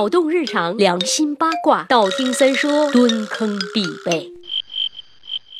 脑洞日常，良心八卦，道听三说，蹲坑必备。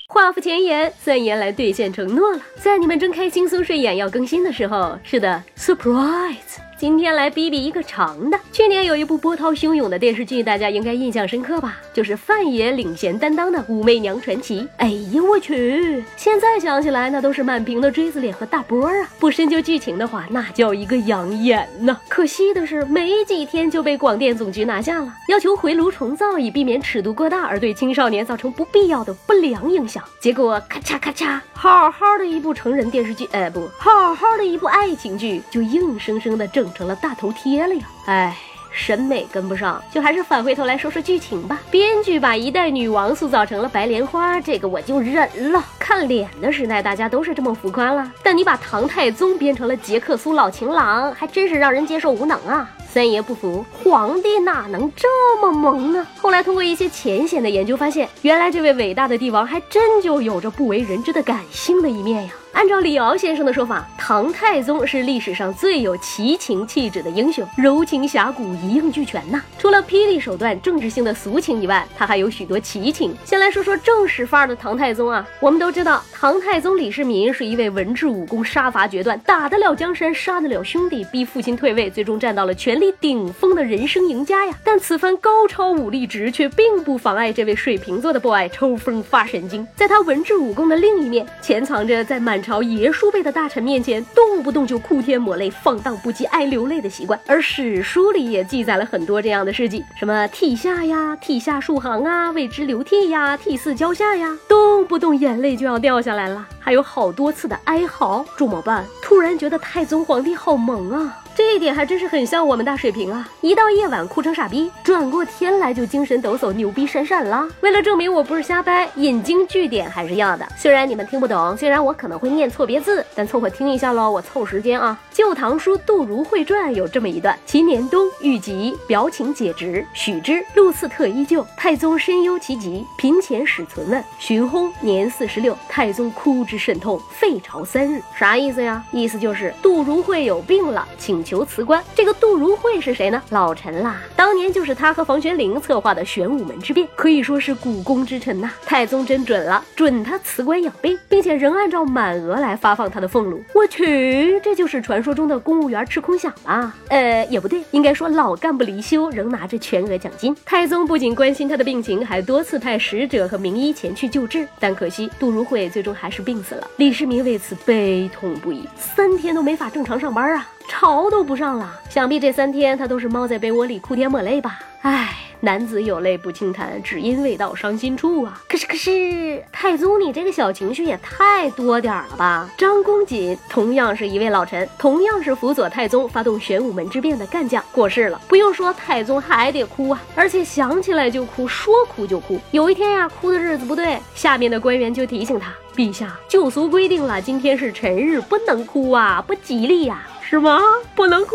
话不前言，三言来兑现承诺了，在你们睁开惺忪睡眼要更新的时候，是的，surprise。今天来比比一个长的。去年有一部波涛汹涌的电视剧，大家应该印象深刻吧？就是范爷领衔担当的《武媚娘传奇》。哎呀，我去！现在想起来，那都是满屏的锥子脸和大波啊！不深究剧情的话，那叫一个养眼呐。可惜的是，没几天就被广电总局拿下了，要求回炉重造，以避免尺度过大而对青少年造成不必要的不良影响。结果咔嚓咔嚓，好好的一部成人电视剧，哎，不好好的一部爱情剧，就硬生生的整。成了大头贴了呀！哎，审美跟不上，就还是返回头来说说剧情吧。编剧把一代女王塑造成了白莲花，这个我就忍了。看脸的时代，大家都是这么浮夸了。但你把唐太宗编成了杰克苏老情郎，还真是让人接受无能啊！三爷不服，皇帝哪能这么萌呢？后来通过一些浅显的研究发现，原来这位伟大的帝王还真就有着不为人知的感性的一面呀。按照李敖先生的说法，唐太宗是历史上最有奇情气质的英雄，柔情侠骨一应俱全呐。除了霹雳手段、政治性的俗情以外，他还有许多奇情。先来说说正史范儿的唐太宗啊，我们都知道，唐太宗李世民是一位文治武功、杀伐决断、打得了江山、杀得了兄弟、逼父亲退位，最终站到了权力顶峰的人生赢家呀。但此番高超武力值却并不妨碍这位水瓶座的 boy 抽风发神经。在他文治武功的另一面，潜藏着在满。朝爷叔辈的大臣面前，动不动就哭天抹泪、放荡不羁、爱流泪的习惯，而史书里也记载了很多这样的事迹，什么涕下呀、涕下数行啊、为之流涕呀、涕泗交下呀，动不动眼泪就要掉下来了，还有好多次的哀嚎。怎么办？突然觉得太宗皇帝好萌啊！这一点还真是很像我们大水平啊！一到夜晚哭成傻逼，转过天来就精神抖擞、牛逼闪闪了。为了证明我不是瞎掰，引经据典还是要的。虽然你们听不懂，虽然我可能会念错别字，但凑合听一下喽，我凑时间啊。《旧唐书·杜如晦传》有这么一段：其年冬，遇疾，表请解职，许之。禄赐特依旧。太宗深忧其疾，频遣使存问。寻薨，年四十六。太宗哭之甚痛，废朝三日。啥意思呀？意思就是杜如晦有病了，请求。辞官，这个杜如晦是谁呢？老臣啦，当年就是他和房玄龄策划的玄武门之变，可以说是股肱之臣呐。太宗真准了，准他辞官养病，并且仍按照满额来发放他的俸禄。我去，这就是传说中的公务员吃空饷吧？呃，也不对，应该说老干部离休仍拿着全额奖金。太宗不仅关心他的病情，还多次派使者和名医前去救治，但可惜杜如晦最终还是病死了。李世民为此悲痛不已，三天都没法正常上班啊。朝都不上了，想必这三天他都是猫在被窝里哭天抹泪吧？唉，男子有泪不轻弹，只因未到伤心处啊！可是可是，太宗你这个小情绪也太多点了吧？张公瑾同样是一位老臣，同样是辅佐太宗发动玄武门之变的干将，过世了。不用说，太宗还得哭啊，而且想起来就哭，说哭就哭。有一天呀，哭的日子不对，下面的官员就提醒他：陛下，旧俗规定了，今天是辰日，不能哭啊，不吉利呀。是吗？不能哭。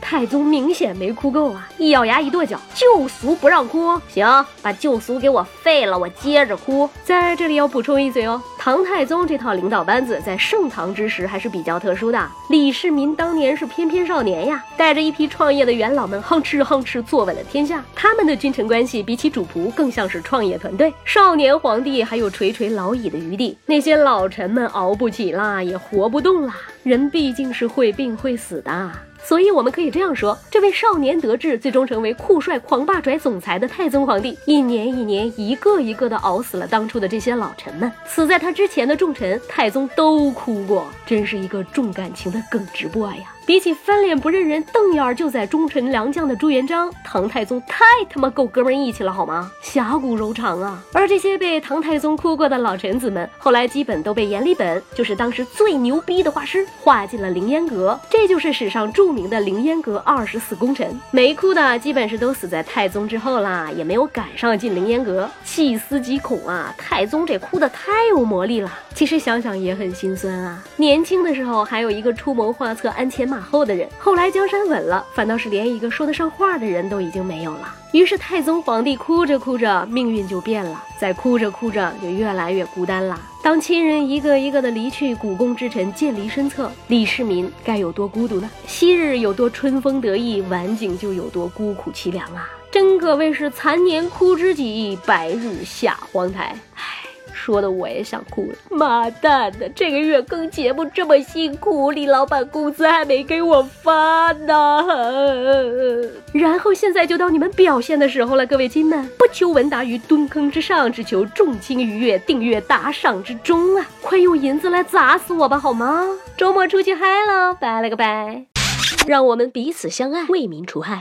太宗明显没哭够啊！一咬牙，一跺脚，旧俗不让哭。行，把旧俗给我废了，我接着哭。在这里要补充一嘴哦，唐太宗这套领导班子在盛唐之时还是比较特殊的。李世民当年是翩翩少年呀，带着一批创业的元老们，哼哧哼哧坐稳了天下。他们的君臣关系比起主仆更像是创业团队。少年皇帝还有垂垂老矣的余地，那些老臣们熬不起啦，也活不动啦。人毕竟是会病会死的。所以我们可以这样说，这位少年得志，最终成为酷帅狂霸拽总裁的太宗皇帝，一年一年，一个一个的熬死了当初的这些老臣们。死在他之前的重臣，太宗都哭过，真是一个重感情的耿直 boy 呀。比起翻脸不认人、瞪眼就宰忠臣良将的朱元璋，唐太宗太他妈够哥们义气了，好吗？侠骨柔肠啊！而这些被唐太宗哭过的老臣子们，后来基本都被阎立本，就是当时最牛逼的画师，画进了凌烟阁。这就是史上著名的凌烟阁二十四功臣。没哭的基本是都死在太宗之后啦，也没有赶上进凌烟阁。细思极恐啊！太宗这哭的太有魔力了。其实想想也很心酸啊。年轻的时候还有一个出谋划策、鞍前马后的人，后来江山稳了，反倒是连一个说得上话的人都已经没有了。于是太宗皇帝哭着哭着，命运就变了，再哭着哭着就越来越孤单了。当亲人一个一个的离去，股肱之臣渐离身侧，李世民该有多孤独呢？昔日有多春风得意，晚景就有多孤苦凄凉啊！真可谓是残年哭知己，白日下荒台。说的我也想哭了，妈蛋的！这个月更节目这么辛苦，李老板工资还没给我发呢。然后现在就到你们表现的时候了，各位亲们，不求闻达于蹲坑之上，只求众卿愉悦，订阅打赏之中啊！快用银子来砸死我吧，好吗？周末出去嗨了，拜了个拜，让我们彼此相爱，为民除害。